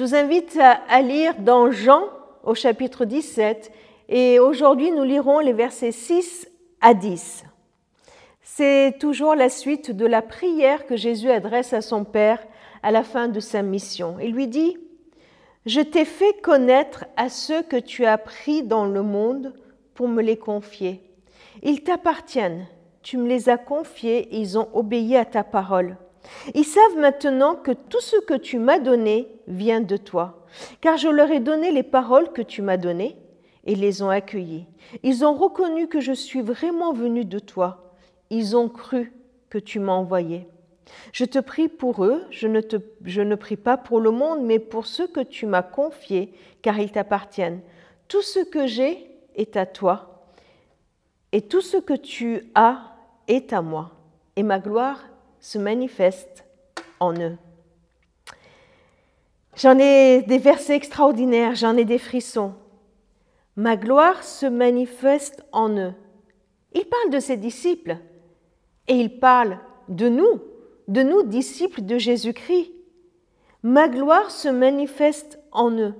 Je vous invite à lire dans Jean au chapitre 17 et aujourd'hui nous lirons les versets 6 à 10. C'est toujours la suite de la prière que Jésus adresse à son Père à la fin de sa mission. Il lui dit, Je t'ai fait connaître à ceux que tu as pris dans le monde pour me les confier. Ils t'appartiennent, tu me les as confiés, ils ont obéi à ta parole. Ils savent maintenant que tout ce que tu m'as donné vient de toi, car je leur ai donné les paroles que tu m'as données et les ont accueillies. Ils ont reconnu que je suis vraiment venu de toi. Ils ont cru que tu m'as envoyé. Je te prie pour eux, je ne, je ne prie pas pour le monde, mais pour ceux que tu m'as confiés, car ils t'appartiennent. Tout ce que j'ai est à toi, et tout ce que tu as est à moi, et ma gloire se manifeste en eux. J'en ai des versets extraordinaires, j'en ai des frissons. Ma gloire se manifeste en eux. Il parle de ses disciples et il parle de nous, de nous disciples de Jésus-Christ. Ma gloire se manifeste en eux.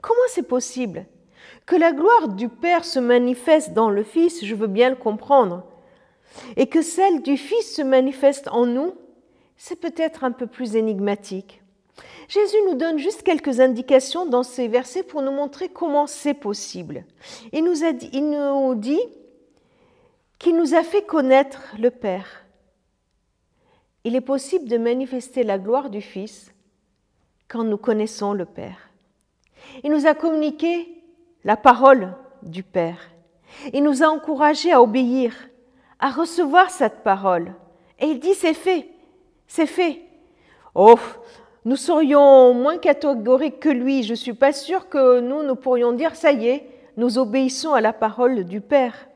Comment c'est possible Que la gloire du Père se manifeste dans le Fils, je veux bien le comprendre et que celle du Fils se manifeste en nous, c'est peut-être un peu plus énigmatique. Jésus nous donne juste quelques indications dans ces versets pour nous montrer comment c'est possible. Il nous, a dit, dit qu'il nous a fait connaître le Père. Il est possible de manifester la gloire du Fils quand nous connaissons le Père. Il nous a communiqué la parole du Père. Il nous a encouragés à obéir à recevoir cette parole. Et il dit, c'est fait, c'est fait. Oh, nous serions moins catégoriques que lui. Je ne suis pas sûre que nous, nous pourrions dire, ça y est, nous obéissons à la parole du Père.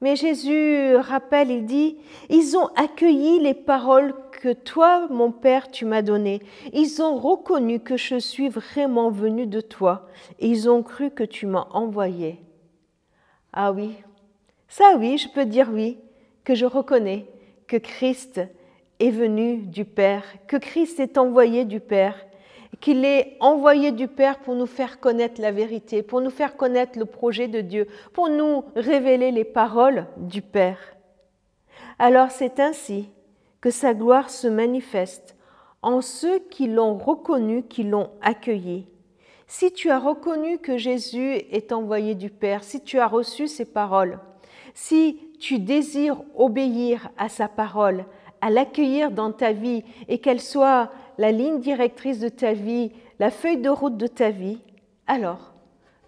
Mais Jésus rappelle, il dit, ils ont accueilli les paroles que toi, mon Père, tu m'as données. Ils ont reconnu que je suis vraiment venu de toi. Et ils ont cru que tu m'as envoyé. Ah oui, ça oui, je peux dire oui, que je reconnais que Christ est venu du Père, que Christ est envoyé du Père, qu'il est envoyé du Père pour nous faire connaître la vérité, pour nous faire connaître le projet de Dieu, pour nous révéler les paroles du Père. Alors c'est ainsi que sa gloire se manifeste en ceux qui l'ont reconnu, qui l'ont accueilli. Si tu as reconnu que Jésus est envoyé du Père, si tu as reçu ses paroles, si tu désires obéir à sa parole, à l'accueillir dans ta vie et qu'elle soit la ligne directrice de ta vie, la feuille de route de ta vie, alors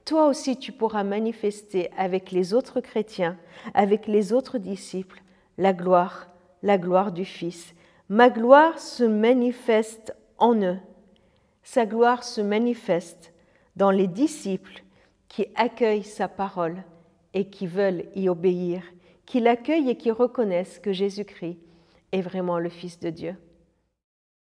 toi aussi tu pourras manifester avec les autres chrétiens, avec les autres disciples, la gloire, la gloire du Fils. Ma gloire se manifeste en eux. Sa gloire se manifeste dans les disciples qui accueillent sa parole et qui veulent y obéir, qui l'accueillent et qui reconnaissent que Jésus-Christ est vraiment le Fils de Dieu.